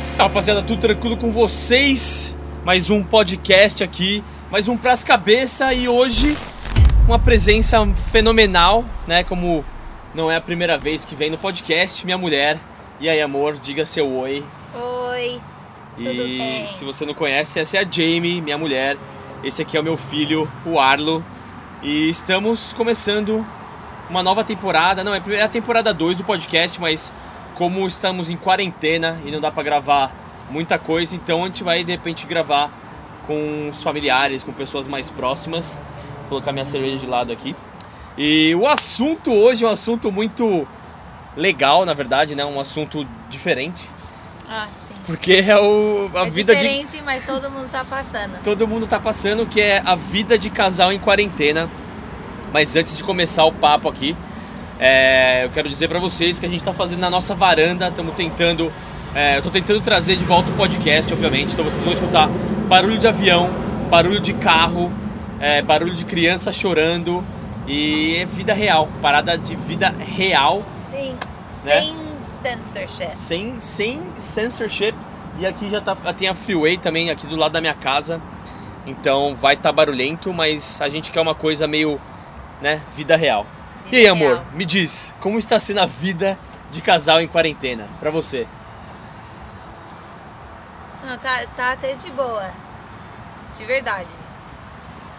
Salve, rapaziada, tudo tranquilo com vocês? Mais um podcast aqui, mais um Pras Cabeça e hoje uma presença fenomenal, né? Como não é a primeira vez que vem no podcast, minha mulher. E aí, amor, diga seu oi. Oi. Tudo e bem? se você não conhece, essa é a Jamie, minha mulher. Esse aqui é o meu filho, o Arlo. E estamos começando uma nova temporada. Não, é a temporada 2 do podcast, mas como estamos em quarentena e não dá pra gravar muita coisa, então a gente vai de repente gravar com os familiares, com pessoas mais próximas. Vou colocar minha cerveja de lado aqui. E o assunto hoje é um assunto muito legal, na verdade, né? Um assunto diferente. Ah, sim. Porque é o, a é vida de diferente, mas todo mundo tá passando. todo mundo tá passando, que é a vida de casal em quarentena. Mas antes de começar o papo aqui, é, eu quero dizer pra vocês que a gente tá fazendo na nossa varanda, estamos tentando. é, eu tô tentando trazer de volta o podcast, obviamente. Então vocês vão escutar barulho de avião, barulho de carro, é, barulho de criança chorando. E é vida real, parada de vida real, Sim. Né? Sem censorship. sem, sem censorship. E aqui já tá, tem a freeway também aqui do lado da minha casa. Então vai estar tá barulhento, mas a gente quer uma coisa meio, né, vida real. E aí, amor, me diz, como está sendo a vida de casal em quarentena pra você? Não, tá, tá até de boa. De verdade.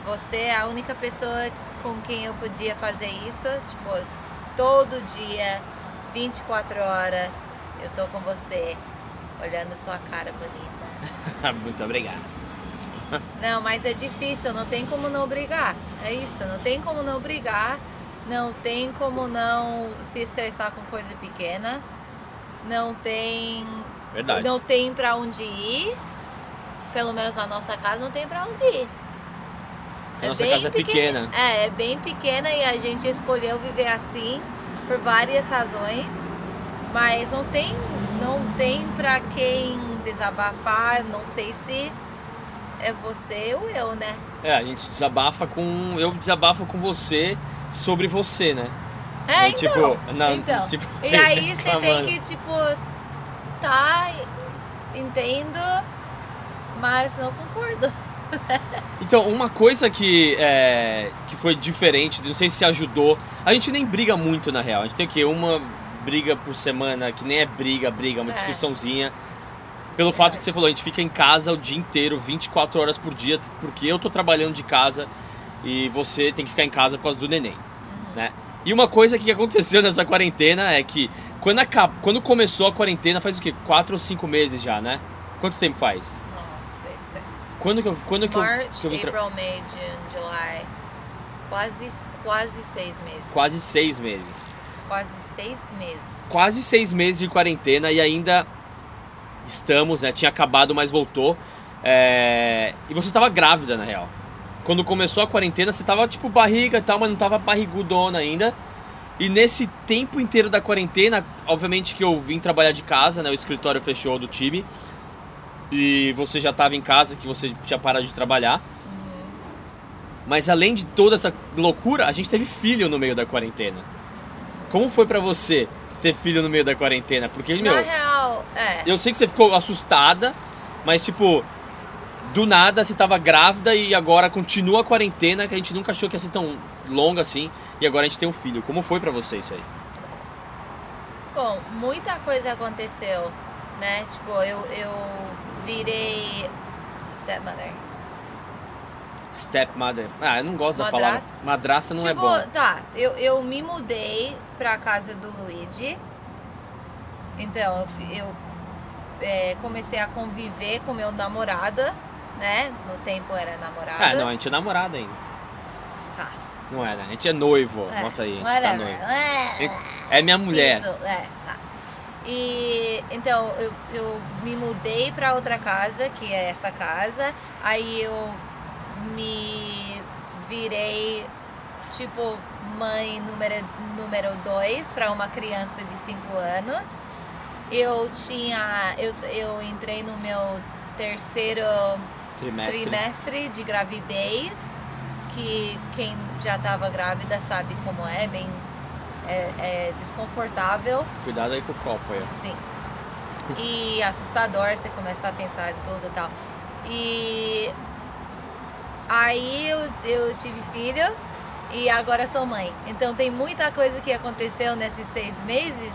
Você é a única pessoa com quem eu podia fazer isso. Tipo, todo dia, 24 horas, eu tô com você, olhando sua cara bonita. Muito obrigado. Não, mas é difícil, não tem como não brigar. É isso, não tem como não brigar, não tem como não se estressar com coisa pequena, não tem. Verdade. Não tem pra onde ir. Pelo menos na nossa casa não tem pra onde ir. A nossa casa é pequena. É, é bem pequena e a gente escolheu viver assim por várias razões. Mas não tem, não tem pra quem desabafar, não sei se é você ou eu, né? É, a gente desabafa com. Eu desabafo com você sobre você, né? É, então. tipo, não, então. tipo, e aí você tem que, tipo, tá, entendo, mas não concordo. Então, uma coisa que, é, que foi diferente, não sei se ajudou. A gente nem briga muito na real. A gente tem o quê? Uma briga por semana, que nem é briga, briga, uma É. discussãozinha. Pelo fato que você falou, a gente fica em casa o dia inteiro, 24 horas por dia, porque eu tô trabalhando de casa e você tem que ficar em casa por causa do neném, né? E uma coisa que aconteceu nessa quarentena é que quando, acab... quando começou a quarentena, faz o quê? Quatro ou cinco meses já, né? Quanto tempo faz? Nossa, Quando que eu, quando que eu, March, que eu vim tra- April, May, June, July, quase, quase seis meses. Quase seis meses. Quase seis meses. quase seis meses de quarentena e ainda estamos, né? Tinha acabado, mas voltou. É, E você estava grávida, na real. Quando começou a quarentena, você tava tipo barriga e tal, mas não tava barrigudona ainda. E nesse tempo inteiro da quarentena, obviamente que eu vim trabalhar de casa, né? O escritório fechou do time. E você já tava em casa, que você tinha parado de trabalhar. Mas além de toda essa loucura, a gente teve filho no meio da quarentena. Como foi pra você ter filho no meio da quarentena? Porque, meu, Na real, é. eu sei que você ficou assustada, mas tipo, do nada você tava grávida e agora continua a quarentena, que a gente nunca achou que ia ser tão longa assim, e agora a gente tem um filho. Como foi pra você isso aí? Bom, muita coisa aconteceu, né? Tipo, eu, eu virei stepmother. Stepmother. Ah, eu não gosto da Madrasta? palavra. Madrasta não é tipo, bom. tá, eu, eu me mudei pra casa do Luigi. Então, eu, eu é, comecei a conviver com meu namorado, né? No tempo era namorado. Ah, não, a gente é namorada ainda. Tá. Não é, né? A gente é noivo. É, Mostra aí, a gente tá noivo. É, É minha mulher. título, É, tá. E então eu, eu me mudei pra outra casa, que é essa casa. Aí eu me virei tipo mãe número número dois para uma criança de 5 anos. Eu tinha eu, eu entrei no meu terceiro Trimestre. trimestre de gravidez, que quem já estava grávida sabe como é, bem é, é desconfortável, Cuidado aí com o copo aí. sim. e assustador, você começa a pensar tudo e tal. E aí eu, eu tive filho e agora sou mãe. Então tem muita coisa que aconteceu nesses seis meses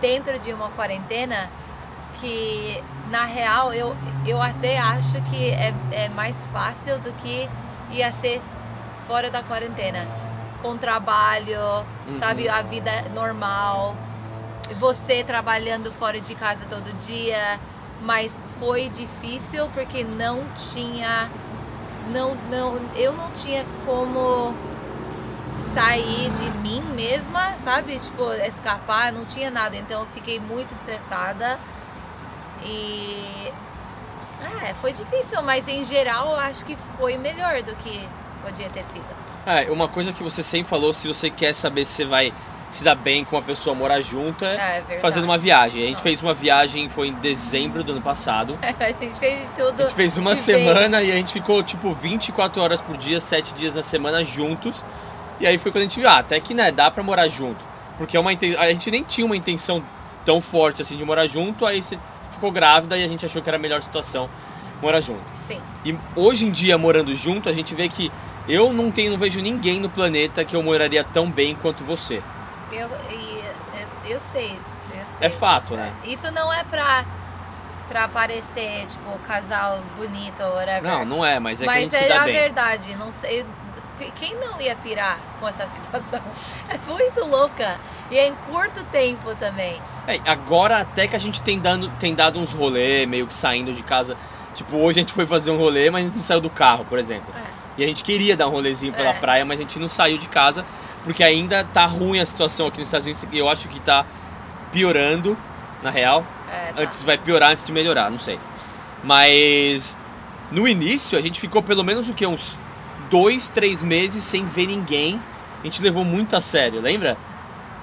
dentro de uma quarentena que na real eu, eu até acho que é, é mais fácil do que ia ser fora da quarentena. Com trabalho, Uhum. sabe, a vida normal, você trabalhando fora de casa todo dia, mas foi difícil porque não tinha não não eu não tinha como sair de mim mesma, sabe? Tipo, escapar, não tinha nada. Então eu fiquei muito estressada. E é, foi difícil, mas em geral eu acho que foi melhor do que podia ter sido. É, uma coisa que você sempre falou, se você quer saber se você vai se dar bem com uma pessoa morar junto, é, É, é fazendo uma viagem. A gente Não. fez uma viagem, foi em dezembro do ano passado. A gente fez tudo. A gente fez uma semana e a gente ficou tipo 24 horas por dia, 7 dias na semana juntos. E aí foi quando a gente viu, ah, até que né, dá pra morar junto. Porque é uma a gente nem tinha uma intenção tão forte assim de morar junto, aí você ficou grávida e a gente achou que era a melhor situação morar junto. Sim. E hoje em dia, morando junto, a gente vê que eu não tenho, não vejo ninguém no planeta que eu moraria tão bem quanto você. Eu, eu, eu sei, eu sei. É fato, disso. né? Isso não é pra, pra parecer, tipo, casal bonito ou whatever. Não, não é, mas é que a Mas gente é a bem. verdade, não sei. Quem não ia pirar com essa situação? É muito louca. E é em curto tempo também. É, agora até que a gente tem, dando, tem dado uns rolê, meio que saindo de casa. Tipo, hoje a gente foi fazer um rolê, mas não saiu do carro, por exemplo. É. E a gente queria dar um rolezinho pela É. praia, mas a gente não saiu de casa, porque ainda tá ruim a situação aqui nos Estados Unidos. E eu acho que tá piorando, na real. É, tá. Antes vai piorar antes de melhorar, não sei. Mas no início a gente ficou pelo menos o que? Uns dois, três meses sem ver ninguém. A gente levou muito a sério, lembra?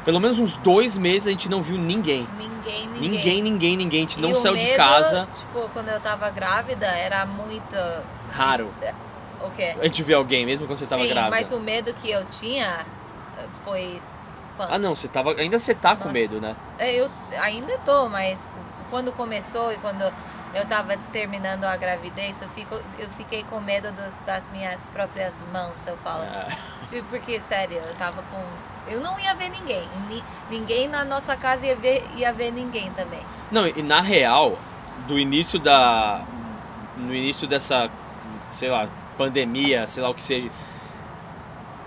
Pelo menos uns dois meses a gente não viu ninguém. Ninguém, ninguém. Ninguém, ninguém, ninguém. A gente E não saiu de medo, casa. Tipo, quando eu tava grávida, era muito. Raro. O quê? A gente vê alguém, mesmo quando você tava Sim, grávida. mas o medo que eu tinha foi. punk. Ah não, você tava. Ainda você tá com Nossa. medo, né? É, Eu ainda tô, mas quando começou e quando eu tava terminando a gravidez, eu, fico, eu fiquei com medo dos- das minhas próprias mãos, eu falo. É. Porque, sério, eu tava com. Eu não ia ver ninguém. ni- ninguém na nossa casa ia ver, ia ver ninguém também. Não, e na real, do início da. No início dessa, sei lá, pandemia, sei lá o que seja.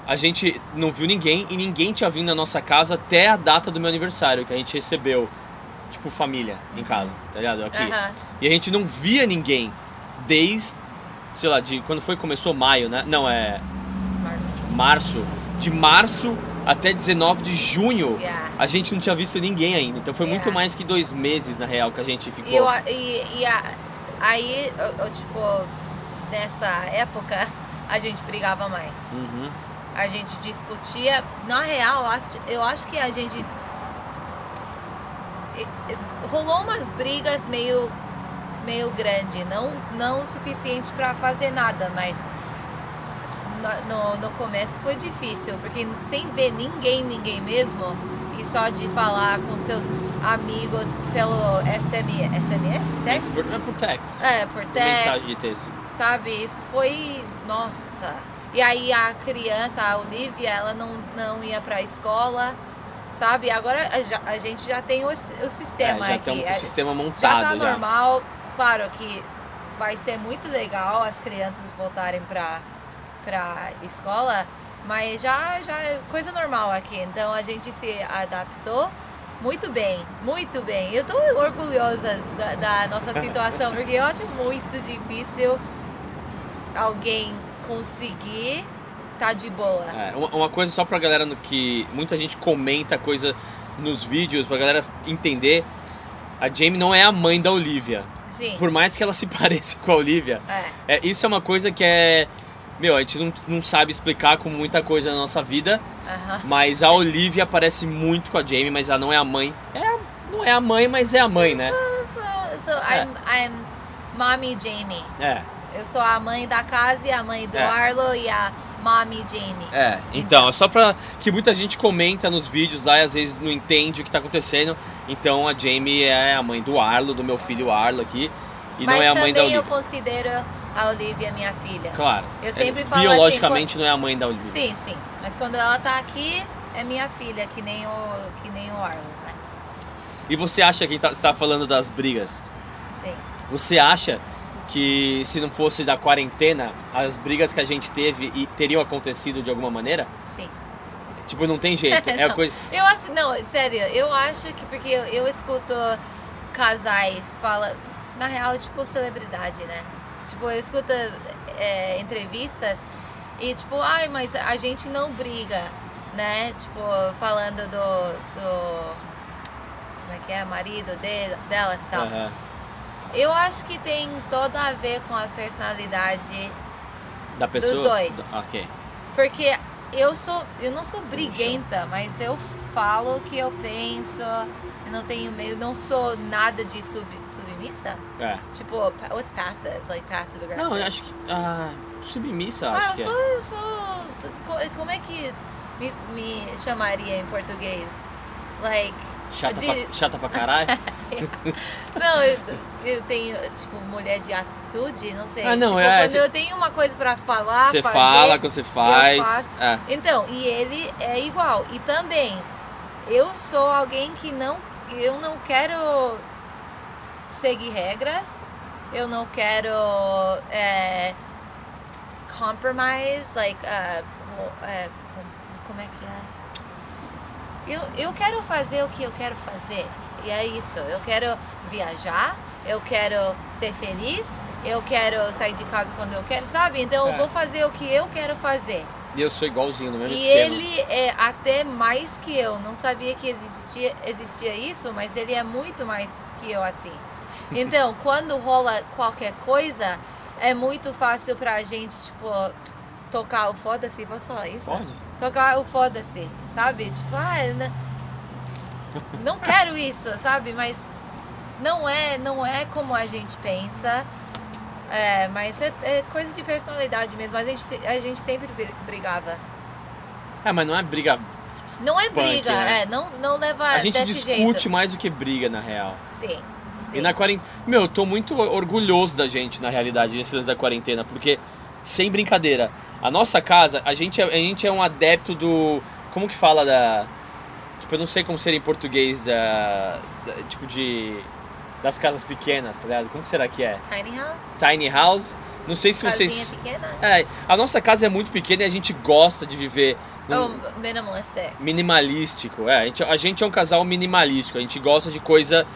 A gente não viu ninguém e ninguém tinha vindo na nossa casa até a data do meu aniversário, que a gente recebeu, tipo, família em casa, tá ligado? Aqui. Aham. E a gente não via ninguém desde, sei lá, de quando foi começou maio, né? Não, é Março. março. De março até 19 de junho, Yeah. a gente não tinha visto ninguém ainda. Então foi muito Yeah. mais que dois meses, na real, que a gente ficou. E, eu, e, e a- aí, eu, eu, tipo, nessa época, a gente brigava mais. Uhum. A gente discutia. Na real, eu acho, eu acho que a gente. Rolou umas brigas meio, meio grande, não, não o suficiente pra fazer nada, mas no, no, começo foi difícil, porque sem ver ninguém, ninguém mesmo, e só de falar com seus amigos pelo SM, SMS? Text? Por, é por text. É, por Por text Mensagem de texto. sabe? Isso foi. Nossa! E aí a criança, a Olivia, ela não, não ia pra escola, sabe? Agora a, já- gente já tem o, o sistema É, já aqui. tem um É, sistema já montado tá já. normal. Claro que vai ser muito legal as crianças voltarem pra, pra escola, mas já, já é coisa normal aqui. Então a gente se adaptou. Muito bem, muito bem. Eu tô orgulhosa da, da nossa situação, porque eu acho muito difícil alguém conseguir tá de boa. É, uma, coisa só pra galera no que muita gente comenta coisa nos vídeos, pra galera entender. A Jamie não é a mãe da Olivia. Sim. Por mais que ela se pareça com a Olivia, É, é, isso é uma coisa que é. Meu, a gente não, não sabe explicar com muita coisa na nossa vida, aham. mas a Olivia parece muito com a Jamie, mas ela não é a mãe. É, não é a mãe, mas é a mãe, né? So, so É. I'm, I'm Mommy Jamie. É. Eu sou a mãe da casa e a mãe do É. Arlo e a Mommy Jamie. É, então, é só pra que muita gente comenta nos vídeos lá e às vezes não entende o que tá acontecendo. Então a Jamie é a mãe do Arlo, do meu filho Arlo aqui. E Mas não é a mãe da também eu Olivia. considero a Olivia minha filha. Claro. Eu É, sempre falo Biologicamente não é a mãe da Olivia. Sim, sim. Mas quando ela tá aqui, é minha filha, que nem o, que nem o Arlo, né? E você acha que tá, você tá falando das brigas? Sim. Você acha que se não fosse da quarentena, as brigas que a gente teve e teriam acontecido de alguma maneira? Sim. Tipo, não tem jeito. É a Não. coisa. Eu acho, não, sério, eu acho que porque eu, eu escuto casais fala, na real, tipo celebridade, né? Tipo, eu escuto é, entrevistas e tipo, ai, mas a gente não briga, né? Tipo, falando do, do como é que é, marido dele, delas e tal. Aham. Eu acho que tem todo a ver com a personalidade Da pessoa? dois. Ok. Porque eu sou, eu não sou briguenta, mas eu falo o que eu penso, eu não tenho medo, não sou nada de sub, submissa. É. Tipo, what's passive? Like passive aggressive. Não, eu acho que. Ah, submissa, Ah, acho eu que sou, é. eu sou. co- Como é que me, me chamaria em português? Like. Chata, de- pra, chata pra caralho? Não, eu, eu tenho, tipo, mulher de atitude, não sei. Ah, não, tipo, é, quando cê- eu tenho uma coisa pra falar, Você fala, quando você faz. É. Então, e ele é igual. E também, eu sou alguém que não. Eu não quero seguir regras. Eu não quero é, compromise, like, uh, co- é, com- como é que é? Eu, eu quero fazer o que eu quero fazer. E é isso. Eu quero viajar, eu quero ser feliz, eu quero sair de casa quando eu quero, sabe? Então É. eu vou fazer o que eu quero fazer. E eu sou igualzinho, no mesmo E esquema. ele é até mais que eu. Não sabia que existia, existia isso, mas ele é muito mais que eu assim. Então, quando rola qualquer coisa, é muito fácil pra gente, tipo, tocar o foda-se. Posso falar isso? Pode? Tocar o foda-se, sabe? Tipo, ah, não, quero isso, sabe? Mas não é, não é como a gente pensa. É, mas é, é coisa de personalidade mesmo. A gente, a gente sempre bri- brigava. É, mas não é briga. Não é Punk, briga, né? é, não, não leva A gente discute jeito. mais do que briga, na real. Sim, sim. E na quarentena. Meu, eu tô muito orgulhoso da gente, na realidade, nesse da quarentena, porque, sem brincadeira, a nossa casa, a gente, é, a gente é um adepto do. Como que fala da. Tipo, eu não sei como seria em português, da, da- tipo de. Das casas pequenas, tá ligado? Como que será que é? Tiny house? Tiny house. Não sei se Casinha vocês. pequena? É, a nossa casa é muito pequena e a gente gosta de viver. num- Ou minimalista? minimalístico. É, a gente, a gente é um casal minimalístico. A gente gosta de coisa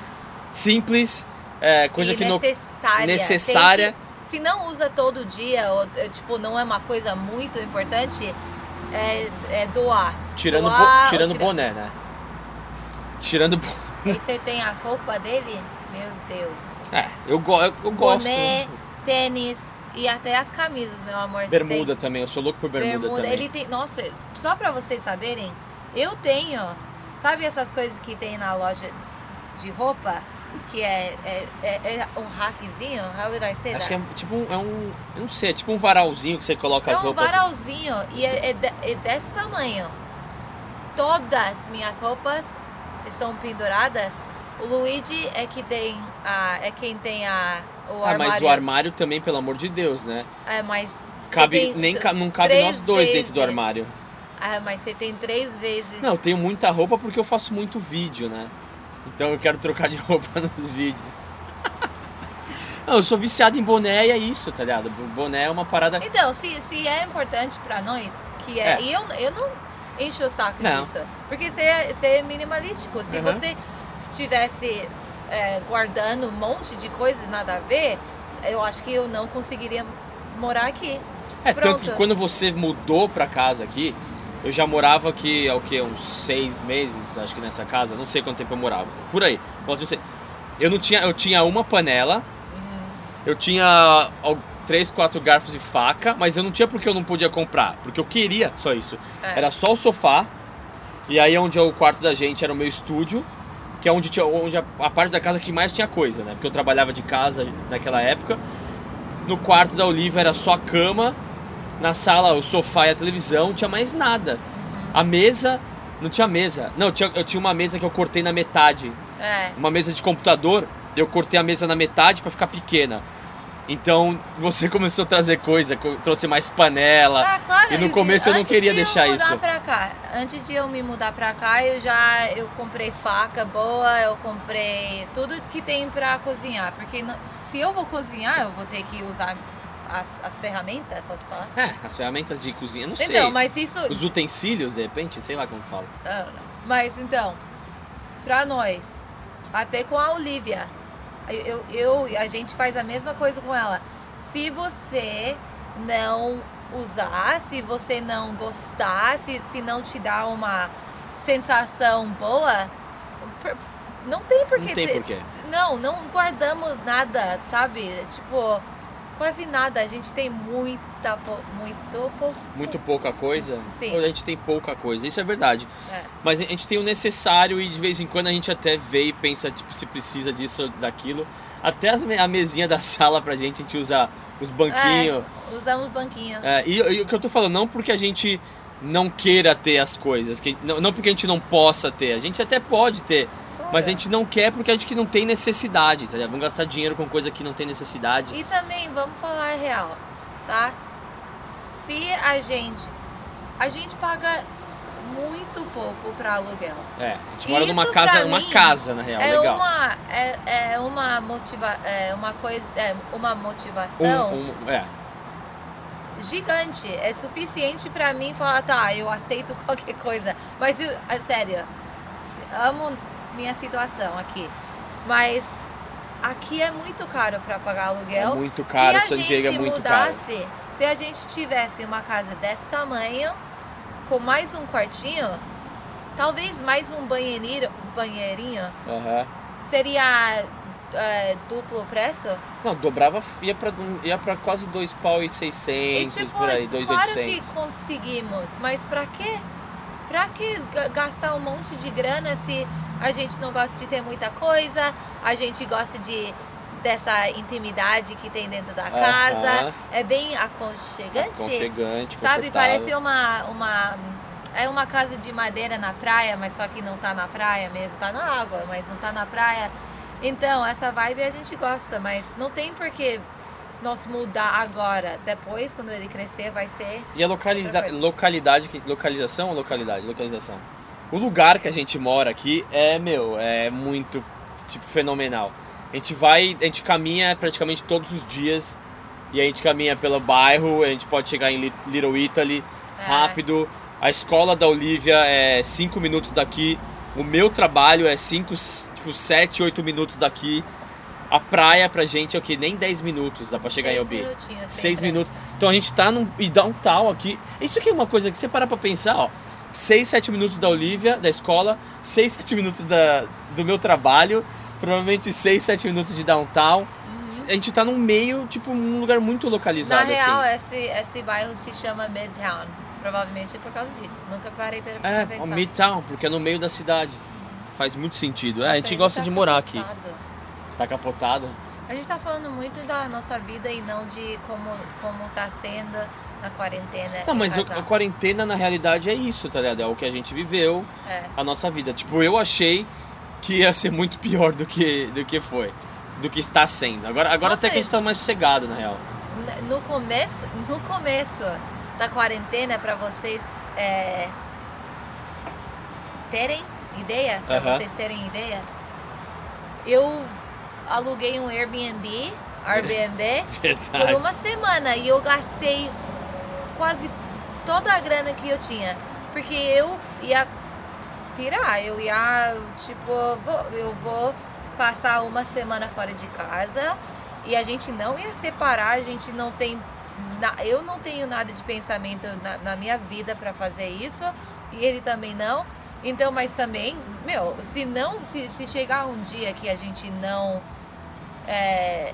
simples, é, coisa e que não. necessária. necessária. Tem que- se não usa todo dia, ou é, tipo, não é uma coisa muito importante, é, é doar. Tirando, doar bo- tirando tirar- boné, né? Tirando. bo- Aí você tem as roupas dele, meu Deus. É, eu, go eu, eu gosto. Boné, tênis e até as camisas, meu amor. Bermuda tem- também, eu sou louco por bermuda, também. Ele tem. Nossa, só pra vocês saberem, eu tenho. Sabe essas coisas que tem na loja de roupa? Que é, é, é, é um hackzinho? How did I say Acho that? que é tipo um, é um. Eu não sei, é tipo um varalzinho que você coloca É as um roupas. varalzinho e é, é é desse tamanho. Todas minhas roupas estão penduradas. O Luigi é que tem a, é quem tem a o Ah, armário. mas o armário também, pelo amor de Deus, né? É, mas Cabe, nem não cabe nós dois dentro do vezes. armário. Ah, mas você tem três vezes. Não, eu tenho muita roupa porque eu faço muito vídeo, né? Então eu quero trocar de roupa nos vídeos. Não, eu sou viciado em boné e é isso, tá ligado? Boné é uma parada. Então, se, se é importante pra nós, que é. É. E eu, eu não encho o saco Não. disso. Porque você é, você é minimalístico. Se Uhum. você estivesse é, guardando um monte de coisa nada a ver, eu acho que eu não conseguiria morar aqui. É, Pronto. tanto que quando você mudou pra casa aqui, eu já morava aqui há o quê? Uns seis meses, acho que nessa casa, não sei quanto tempo eu morava. Por aí. Eu, não tinha. Eu tinha uma panela, eu tinha três, quatro garfos e faca, mas eu não tinha porque eu não podia comprar. Porque eu queria só isso. É. Era só o sofá. E aí onde é o quarto da gente era o meu estúdio, que é onde, tinha, onde a, a parte da casa que mais tinha coisa, né? Porque eu trabalhava de casa naquela época. No quarto da Olivia era só a cama Na sala, o sofá e a televisão, não tinha mais nada. A mesa, não tinha mesa. Não, eu tinha, eu tinha uma mesa que eu cortei na metade. É. Uma mesa de computador, eu cortei a mesa na metade pra ficar pequena. Então você começou a trazer coisa, co- trouxe mais panela. Ah, claro. E no começo eu não queria de deixar eu mudar isso. Pra cá, antes de eu me mudar pra cá, eu já eu comprei faca boa, eu comprei tudo que tem pra cozinhar. Porque se eu vou cozinhar, eu vou ter que usar as, as ferramentas, posso falar? É, as ferramentas de cozinha, não sei. Então, mas isso. Os utensílios, de repente, sei lá como fala. Ah. Mas então, pra nós, até com a Olivia, eu, eu, a gente faz a mesma coisa com ela. Se você não usar, se você não gostar, se, se não te dá uma sensação boa, não tem por Não tem porquê. Não, não guardamos nada, sabe? Tipo, quase nada. A gente tem muita, muito pouco. Muito pouca coisa. Sim. A gente tem pouca coisa, isso é verdade. É. Mas a gente tem o necessário e de vez em quando a gente até vê e pensa tipo, se precisa disso ou daquilo. Até a mesinha da sala pra gente, a gente usa os banquinhos. É, usamos banquinho. É, e, e o que eu tô falando, não porque a gente não queira ter as coisas, que, não, não porque a gente não possa ter, a gente até pode ter, mas a gente não quer porque a gente que não tem necessidade, tá ligado? Vamos gastar dinheiro com coisa que não tem necessidade. E também, vamos falar a real, tá? Se a gente. A gente paga muito pouco pra aluguel. É, a gente mora Isso numa casa, uma casa na real, é legal. uma. É, é uma motiva, é uma coisa. É uma motivação Um- um- é, gigante. É suficiente pra mim falar, tá, eu aceito qualquer coisa. Mas eu, é sério, amo minha situação aqui. Mas aqui é muito caro pra pagar é aluguel. muito caro, se a San Diego é gente muito caro. mudasse, se a gente tivesse uma casa desse tamanho, com mais um quartinho, talvez mais um banheirinho, banheirinho Aham. seria é, duplo preço? Não, dobrava, ia pra, ia pra quase dois pau e seiscentos, e tipo, por aí, dois claro que oitocentos. conseguimos, mas pra quê? Pra que ga- gastar um monte de grana se a gente não gosta de ter muita coisa, a gente gosta de dessa intimidade que tem dentro da casa, Aham. é bem aconchegante. Aconchegante, Sabe, parece uma, uma. É uma casa de madeira na praia, mas só que não tá na praia mesmo, tá na água, mas não tá na praia. Então, essa vibe a gente gosta, mas não tem por que nós mudar agora. Depois, quando ele crescer, vai ser. E a localiza localidade, localização ou localidade? Localização. O lugar que a gente mora aqui é, meu, é muito, tipo, fenomenal. A gente vai, a gente caminha praticamente todos os dias e a gente caminha pelo bairro, a gente pode chegar em Li- Little Italy É. rápido. A escola da Olivia é 5 minutos daqui. O meu trabalho é 5, tipo, 7, 8 minutos daqui. A praia pra gente é o que? Nem 10 minutos dá pra chegar em seis sem Seis trânsito. minutos. Então a gente tá num e downtown aqui. Isso aqui é uma coisa que você parar pra pensar, ó. 6, 7 minutos da Olivia, da escola, 6, 7 minutos da, do meu trabalho, provavelmente 6, 7 minutos de downtown. A gente tá num meio, tipo, um lugar muito Uhum. Na localizado, real, assim. esse, esse bairro se chama Midtown. Provavelmente é por causa disso. Nunca parei pra, É, pensar. o Midtown, porque é no meio da cidade. Faz muito sentido. É, a gente gosta ele de tá morar aqui. Tá capotado. A gente tá falando muito da nossa vida e não de como, como tá sendo na quarentena. Não, mas o- a quarentena na realidade é isso, tá ligado? É o que a gente viveu, É. a nossa vida. Tipo, eu achei que ia ser muito pior do que, do que foi. Do que está sendo. Agora, agora Nossa, até que a gente tá mais sossegado, na real. No começo, no começo da quarentena, pra vocês é, terem ideia, pra Aham. vocês terem ideia, eu aluguei um Airbnb, Airbnb, por uma semana e eu gastei quase toda a grana que eu tinha. Porque eu ia pirar, eu ia, tipo, vou- eu vou passar uma semana fora de casa e a gente não ia separar, a gente não tem. eu não tenho nada de pensamento na, na minha vida pra fazer isso e ele também não. Então, mas também, meu, se não, se, se chegar um dia que a gente não é,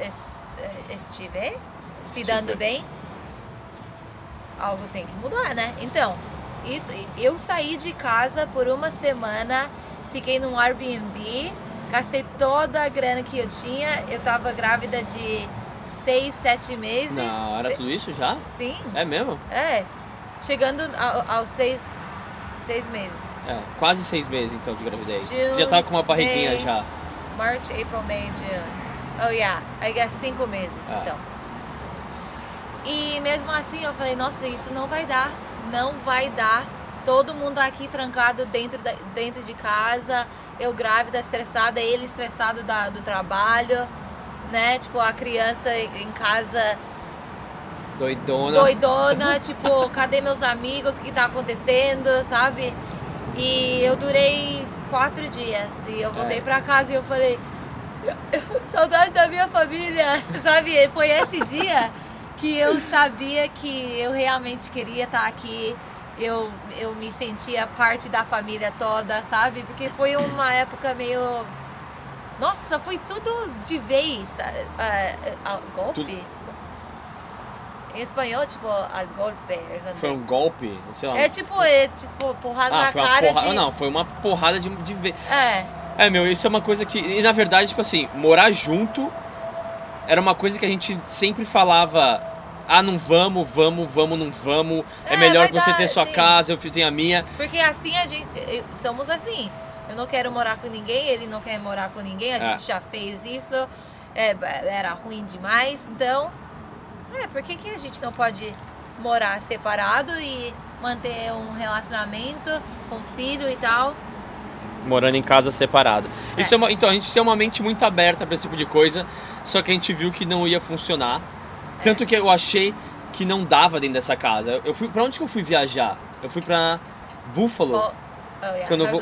es- é, estiver se Estiver. dando bem, algo tem que mudar, né? Então, isso, eu saí de casa por uma semana, fiquei num Airbnb, gastei toda a grana que eu tinha. Eu tava grávida de seis, sete meses. Não, era tudo isso já? Sim, É mesmo? é. Chegando ao- aos seis, seis meses. É, quase seis meses então de gravidez. June, Você já tava com uma barriguinha May. já. March, April, May, June. Oh yeah, I guess cinco meses, Ah. então. E mesmo assim eu falei, nossa, isso não vai dar, não vai dar. Todo mundo aqui trancado dentro, da, dentro de casa, eu grávida, estressada, ele estressado da, do trabalho, né? Tipo, a criança em casa Doidona. doidona, tipo, cadê meus amigos? O que tá acontecendo, sabe? E eu durei quatro dias. E eu voltei É. pra casa e eu falei, saudade da minha família, sabe? Foi esse dia que eu sabia que eu realmente queria estar aqui. Eu, eu me sentia parte da família toda, sabe? Porque foi uma época meio. Nossa, foi tudo de vez. ah, ah, golpe? Tudo. Em espanhol, tipo, al golpe. entendeu? Foi um golpe? Sei lá. É tipo, é tipo, porrada ah, na foi uma cara porrada. de. Não, foi uma porrada de, de ver. É, É, meu, isso é uma coisa que. E na verdade, tipo assim, morar junto era uma coisa que a gente sempre falava. Ah, não vamos, vamos, vamos, não vamos. É, É, melhor você dar, ter sua sim. casa, eu tenho a minha. porque assim a gente. Somos assim. Eu não quero morar com ninguém, ele não quer morar com ninguém, a É. gente já fez isso. é, era ruim demais. Então, é, por que, que a gente não pode morar separado e manter um relacionamento com filho e tal? Morando em casa separado. É. Isso é uma, então, a gente tem uma mente muito aberta pra esse tipo de coisa, só que a gente viu que não ia funcionar. É. Tanto que eu achei que não dava dentro dessa casa. Eu fui para onde que eu fui viajar? Eu fui pra Buffalo. Bal- Oh, yeah, Quando eu vou-.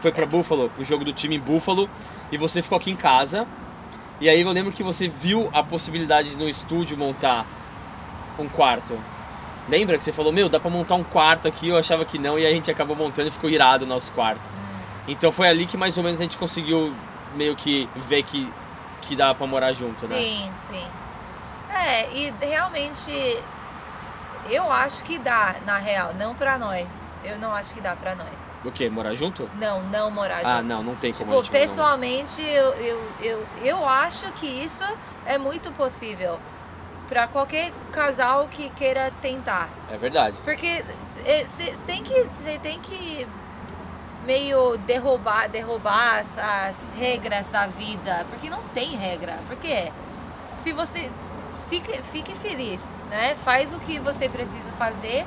Foi pra Buffalo, pro jogo do time em Buffalo, e você ficou aqui em casa. E aí eu lembro que você viu a possibilidade de no estúdio montar um quarto. Lembra que você falou, meu, dá pra montar um quarto aqui? Eu achava que não, e a gente acabou montando e ficou irado o nosso quarto. Então foi ali que mais ou menos a gente conseguiu meio que ver que, que dá pra morar junto, né? Sim, sim. É, e realmente eu acho que dá, na real, não pra nós. Eu não acho que dá pra nós. O quê? Morar junto? Não, não morar Ah, junto. não, não tem como Tipo, pessoalmente, eu, eu, eu, eu acho que isso é muito possível pra qualquer casal que queira tentar. É verdade. Porque você tem que, cê tem que meio derrubar, derrubar as, as regras da vida. Porque não tem regra. Porque se você fique, fique feliz, né? Faz o que você precisa fazer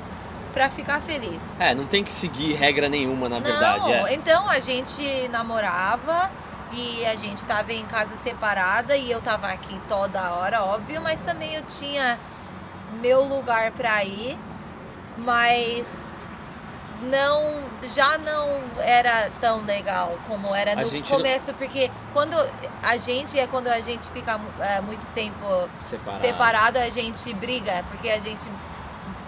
pra ficar feliz. É, não tem que seguir regra nenhuma, na verdade. Não, É. então a gente namorava e a gente tava em casa separada e eu tava aqui toda hora, óbvio, mas também eu tinha meu lugar pra ir, mas não já não era tão legal como era no gente não- começo, porque quando a gente é quando a gente fica é, muito tempo Separado. separado a gente briga, porque a gente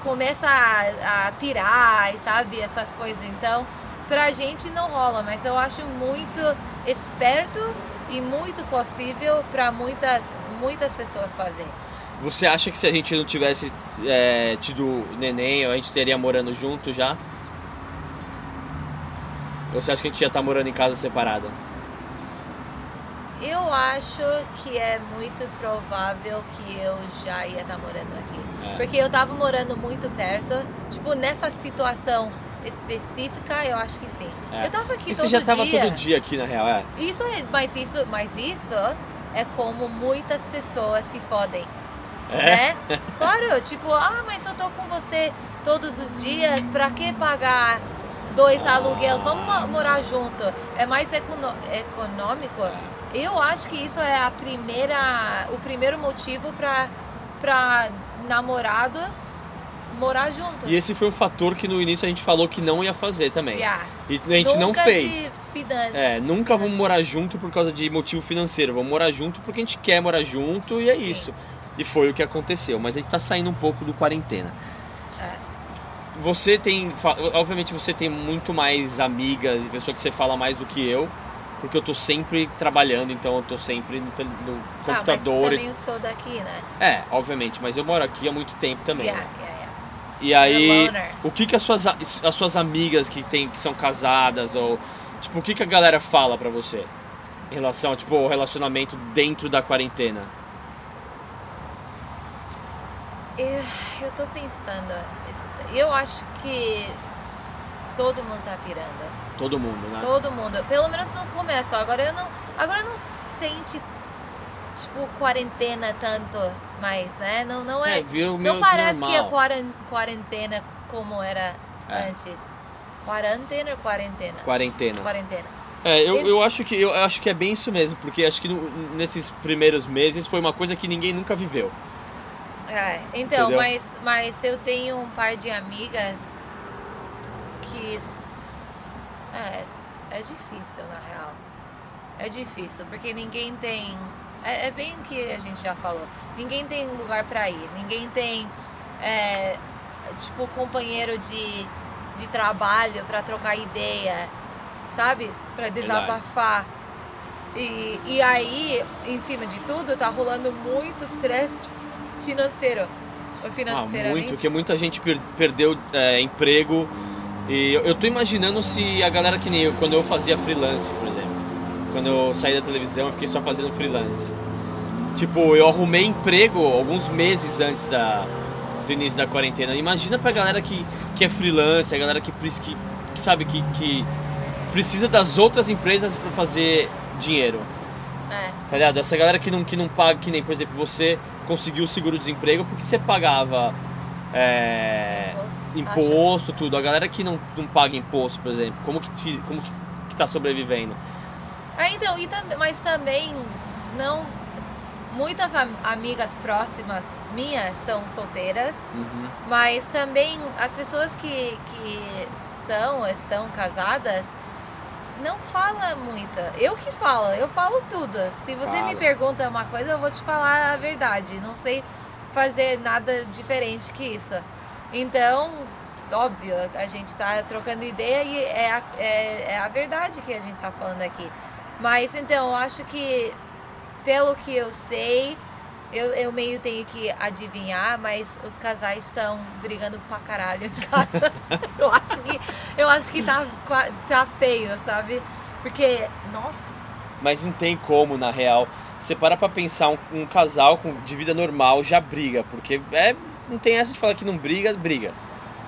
começa a, a pirar, sabe, essas coisas. Então, pra gente não rola, mas eu acho muito esperto e muito possível pra muitas, muitas pessoas fazer. Você acha que se a gente não tivesse é, tido neném, a gente teria morando junto já? Ou você acha que a gente ia estar morando em casa separada? Eu acho que é muito provável que eu já ia estar morando aqui. É. Porque eu tava morando muito perto. Tipo, nessa situação específica, eu acho que sim. É. Eu tava aqui E todo você já tava dia. todo dia aqui, na real, é? Isso é, mas isso, mas isso é como muitas pessoas se fodem, É? né? Claro, tipo, ah, mas eu tô com você todos os dias, pra que pagar dois aluguéis? Vamos mo- morar junto. É mais econômico. Eu acho que isso é a primeira, o primeiro motivo pra para namorados morar junto. E esse foi um fator que no início a gente falou que não ia fazer também. Yeah. E a gente não Nunca fez. de É, nunca vamos morar junto por causa de motivo financeiro. Vamos morar junto porque a gente quer morar junto e é Sim. isso. E foi o que aconteceu. Mas a gente tá saindo um pouco do quarentena. É. Você tem. Obviamente você tem muito mais amigas e pessoas que você fala mais do que eu. Porque eu tô sempre trabalhando, então eu tô sempre no, no Ah, computador. mas e- também eu sou daqui, né? É, obviamente, mas eu moro aqui há muito tempo também. Yeah, né? yeah, yeah. E aí, o que que as suas, as suas amigas que, tem, que são casadas, ou tipo, o que que a galera fala pra você? Em relação, tipo, ao relacionamento dentro da quarentena? Eu, eu tô pensando, eu acho que todo mundo tá pirando. Todo mundo, né? Todo mundo. Pelo menos no começo. Agora eu não. Agora eu não sente tipo quarentena tanto mais, né? Não, não é. É, viu não parece que é normal. quaran- quarentena como era É. antes. Quarentena ou quarentena? Quarentena. Quarentena. É, eu, eu acho que eu acho que é bem isso mesmo, porque acho que no- nesses primeiros meses foi uma coisa que ninguém nunca viveu. É, então, Entendeu? mas, mas eu tenho um par de amigas que. É, é difícil na real. É difícil, porque ninguém tem. É, é bem o que a gente já falou. Ninguém tem lugar pra ir. Ninguém tem. é, tipo, companheiro de, de trabalho pra trocar ideia, sabe? Pra desabafar. E, e aí, em cima de tudo, tá rolando muito estresse financeiro. Ou Ah, financeiramente. muito, porque muita gente per- perdeu é, emprego. E eu, eu tô imaginando se a galera que nem eu, quando eu fazia freelance, por exemplo. Quando eu saí da televisão, eu fiquei só fazendo freelance. Tipo, eu arrumei emprego alguns meses antes da, do início da quarentena. Imagina pra galera que, que é freelance, a galera que, que, que sabe que, que precisa das outras empresas pra fazer dinheiro. É, Tá ligado? Essa galera que não, que não paga, que nem, por exemplo, você conseguiu o seguro-desemprego porque você pagava é, imposto, tudo. A galera que não, não paga imposto, por exemplo, como que, como que, que tá sobrevivendo? Ah, então, e tam, mas também não. Muitas am- amigas próximas minhas são solteiras, Uhum. mas também as pessoas que, que são, estão casadas, não fala muito. Eu que falo, eu falo tudo. Se você Fala. me pergunta uma coisa, eu vou te falar a verdade. Não sei fazer nada diferente que isso. Então, óbvio, a gente tá trocando ideia e é a, é, é a verdade que a gente tá falando aqui. Mas então, eu acho que, pelo que eu sei, eu, eu meio tenho que adivinhar, mas os casais estão brigando pra caralho em casa. eu acho que, eu acho que tá, tá feio, sabe? Porque, nossa, Mas não tem como, na real. Você para pra pensar, um, um casal com, de vida normal já briga, porque é, não tem essa de falar que não briga, briga.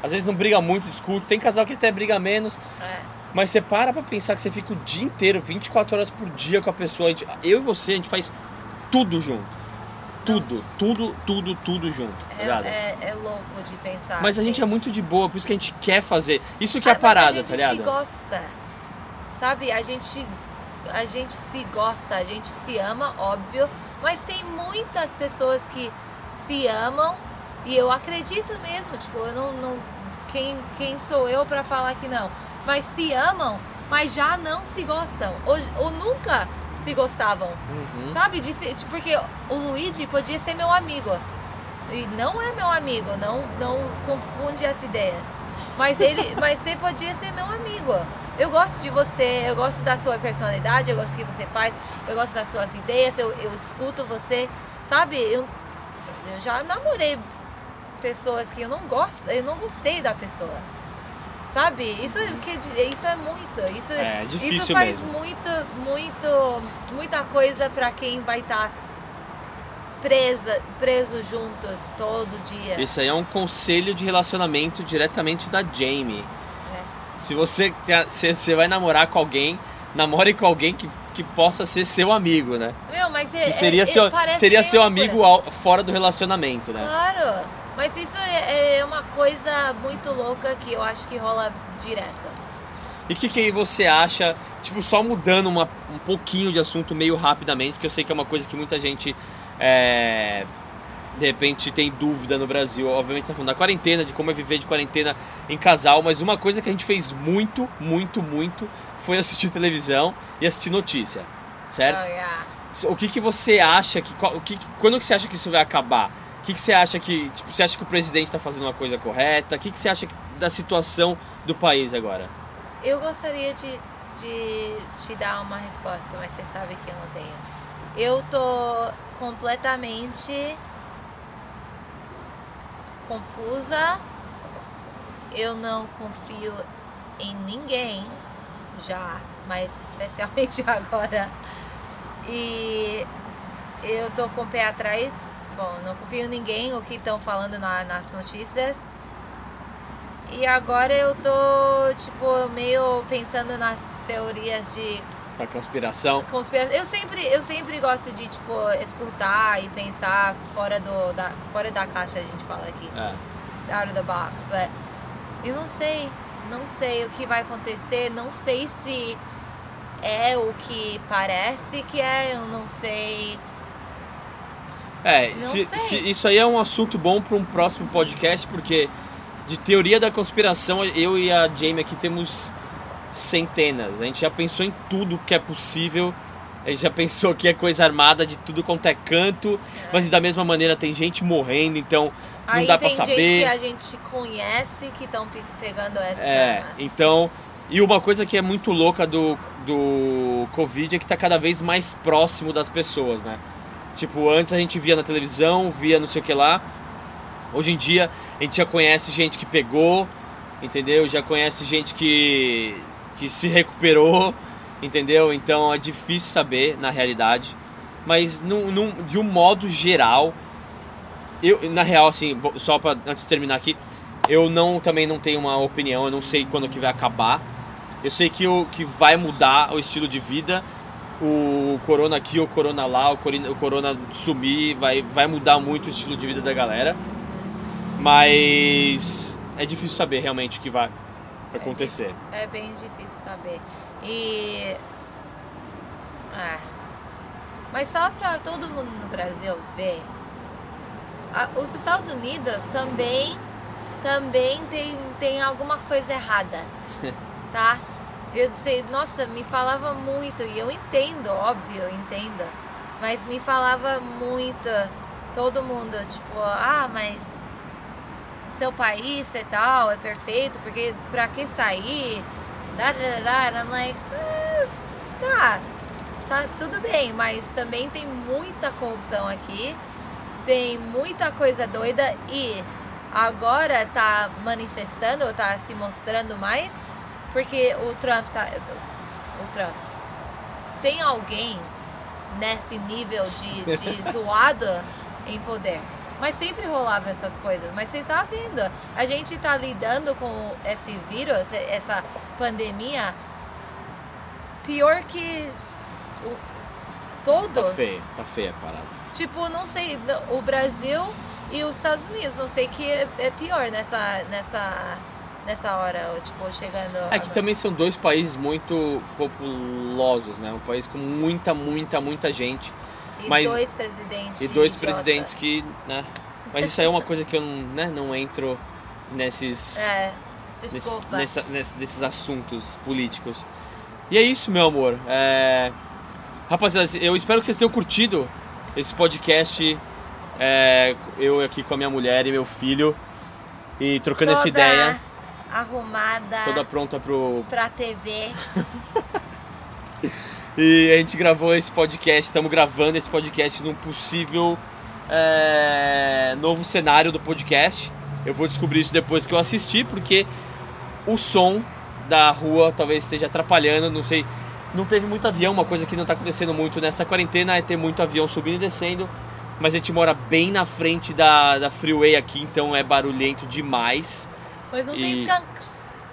Às vezes não briga muito, discute. Tem casal que até briga menos, é, Mas você para pra pensar que você fica o dia inteiro, 24 horas por dia com a pessoa. Eu e você, a gente faz tudo junto. Tudo, tudo, tudo, tudo junto. tá é, ligado? é, é louco de pensar. Mas a gente é assim. muito de boa, por isso que a gente quer fazer. Isso que é Ah, a parada, a gente tá ligado? se gosta. Sabe? A gente, a gente se gosta, a gente se ama, óbvio. Mas tem muitas pessoas que se amam e eu acredito mesmo. Tipo, eu não. não quem, quem sou eu pra falar que não? Mas se amam, mas já não se gostam. Ou, ou nunca se gostavam. Uhum. Sabe? De ser- tipo, porque o Luigi podia ser meu amigo. E não é meu amigo, não, não confunde as ideias. Mas ele, mas você podia ser meu amigo. Eu gosto de você, eu gosto da sua personalidade, eu gosto do que você faz, eu gosto das suas ideias, eu, eu escuto você, sabe? Eu, eu já namorei pessoas que eu não gosto, eu não gostei da pessoa. Sabe? Isso é, que, isso é muito. Isso, É difícil isso faz mesmo. muito, muito, muita coisa pra quem vai estar presa, preso junto todo dia. Isso aí é um conselho de relacionamento diretamente da Jamie. É. Se você, se você vai namorar com alguém, namore com alguém que, que possa ser seu amigo, né? Meu, mas é, seria é- seu, seria seu amigo ao- fora do relacionamento, né? Claro, mas isso é, é uma coisa muito louca que eu acho que rola direto. E o que, que você acha, tipo, só mudando uma- um pouquinho de assunto meio rapidamente, que eu sei que é uma coisa que muita gente, é, de repente, tem dúvida no Brasil. Obviamente, tá falando da quarentena, de como é viver de quarentena em casal, mas uma coisa que a gente fez muito, muito, muito foi assistir televisão e assistir notícia, certo? Oh, yeah. O que, que você acha que, o que- quando que você acha que isso vai acabar? O que, que você acha que, tipo, você acha que o presidente está fazendo uma coisa correta? O que, que você acha da situação do país agora? Eu gostaria de, de te dar uma resposta, mas você sabe que eu não tenho. Eu tô completamente confusa. Eu não confio em ninguém já, mas especialmente agora. E eu tô com o pé atrás bom, não confio em ninguém o que estão falando na, nas notícias. E agora eu tô, tipo, meio pensando nas teorias de Da conspiração. conspiração. Eu sempre, eu sempre gosto de, tipo, escutar e pensar fora, do, da, fora da caixa, a gente fala aqui. É. Out of the box. But eu não sei. Não sei o que vai acontecer. Não sei se é o que parece que é. Eu não sei. É, se- se- isso aí é um assunto bom para um próximo podcast, porque de teoria da conspiração, eu e a Jamie aqui temos centenas. A gente já pensou em tudo que é possível. A gente já pensou que é coisa armada de tudo quanto é canto, mas da mesma maneira tem gente morrendo, então não Aí dá pra tem gente saber. que a gente conhece que estão pegando essa. É, então. E uma coisa que é muito louca do, do Covid é que tá cada vez mais próximo das pessoas, né? Tipo, antes a gente via na televisão, via não sei o que lá. Hoje em dia a gente já conhece gente que pegou, entendeu? Já conhece gente que, que se recuperou, entendeu? Então é difícil saber na realidade. Mas num, num- de um modo geral, eu, na real, assim, só pra, antes de terminar aqui, eu não também não tenho uma opinião, eu não sei quando que vai acabar. Eu sei que, o, que vai mudar o estilo de vida. O corona aqui, o corona lá, o corona, o corona sumir, vai, vai mudar muito o estilo de vida da galera. Mas é difícil saber realmente o que vai acontecer. É bem difícil saber. E. Ah. Mas só pra todo mundo no Brasil ver, os Estados Unidos também, também tem, tem alguma coisa errada, tá? Eu sei, nossa, me falava muito, e eu entendo, óbvio, eu entendo, mas me falava muito, todo mundo, tipo, ah, mas seu país e tal é perfeito, porque pra que sair? Da, da, da, I'm like, "Ah, tá, tá tudo bem, mas também tem muita corrupção aqui, tem muita coisa doida e agora tá manifestando, tá se mostrando mais, porque o Trump tá. O Trump. Tem alguém nesse nível de, de zoado em poder. Mas sempre rolava essas coisas. Mas você tá vendo, a gente tá lidando com esse vírus, essa pandemia, pior que o- todos. Tá feio, tá feia a parada. Tipo, não sei, o Brasil e os Estados Unidos, não sei que é, é pior nessa, nessa, nessa hora, ou, tipo, chegando. É que agora. também são dois países muito populosos, né? Um país com muita, muita, muita gente. E mas- dois presidentes. E dois idiota. presidentes que, né? Mas isso aí é uma coisa que eu não, né, não entro nesses, É, desculpa. nessa, nesse- desses assuntos políticos. E é isso, meu amor. É... Rapaziada, eu espero que vocês tenham curtido esse podcast. é, eu aqui com a minha mulher e meu filho. E trocando essa Toda ideia. Arrumada Toda pronta pro, pra TV. E a gente gravou esse podcast, estamos gravando esse podcast num possível é, novo cenário do podcast. Eu vou descobrir isso depois que eu assistir, porque o som da rua talvez esteja atrapalhando, não sei. Não teve muito avião, uma coisa que não está acontecendo muito nessa quarentena é ter muito avião subindo e descendo. Mas a gente mora bem na frente da, da freeway aqui, então é barulhento demais. Mas não E- tem skunks.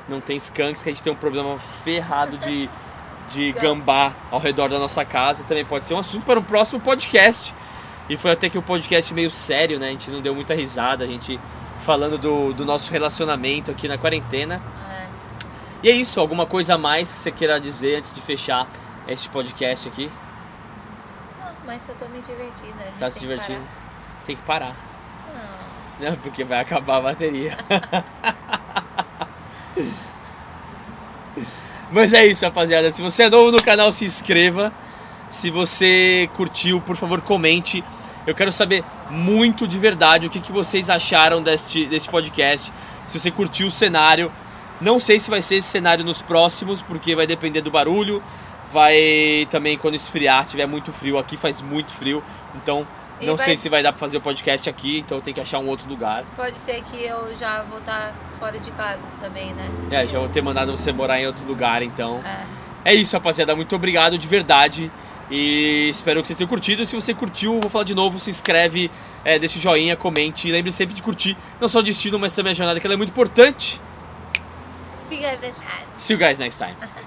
Não tem skunks, que a gente tem um problema ferrado de, de gambá ao redor da nossa casa. Também pode ser um assunto para um próximo podcast. E foi até que um podcast meio sério, né? A gente não deu muita risada, a gente falando do, do nosso relacionamento aqui na quarentena. É. E é isso, alguma coisa a mais que você queira dizer antes de fechar este podcast aqui? Não, mas eu tô me divertindo. a gente Tá se divertindo? Tem que parar. Não. Porque vai acabar a bateria. Mas é isso, rapaziada. Se você é novo no canal, se inscreva. Se você curtiu, por favor, comente. Eu quero saber muito de verdade o que, que vocês acharam deste, deste podcast. Se você curtiu o cenário. Não sei se vai ser esse cenário nos próximos, porque vai depender do barulho. Vai também quando esfriar, tiver muito frio. Aqui faz muito frio. Então, E não vai- sei se vai dar pra fazer o podcast aqui. Então, eu tenho que achar um outro lugar. Pode ser que eu já vou estar fora de casa também, né? É, já vou ter mandado você morar em outro lugar, então. É. É isso, rapaziada. Muito obrigado de verdade. E espero que vocês tenham curtido. Se você curtiu, vou falar de novo, se inscreve, é, deixa o joinha, comente. E lembre sempre de curtir não só o destino, mas também a jornada, que ela é muito importante. See you guys next time. See you guys next time.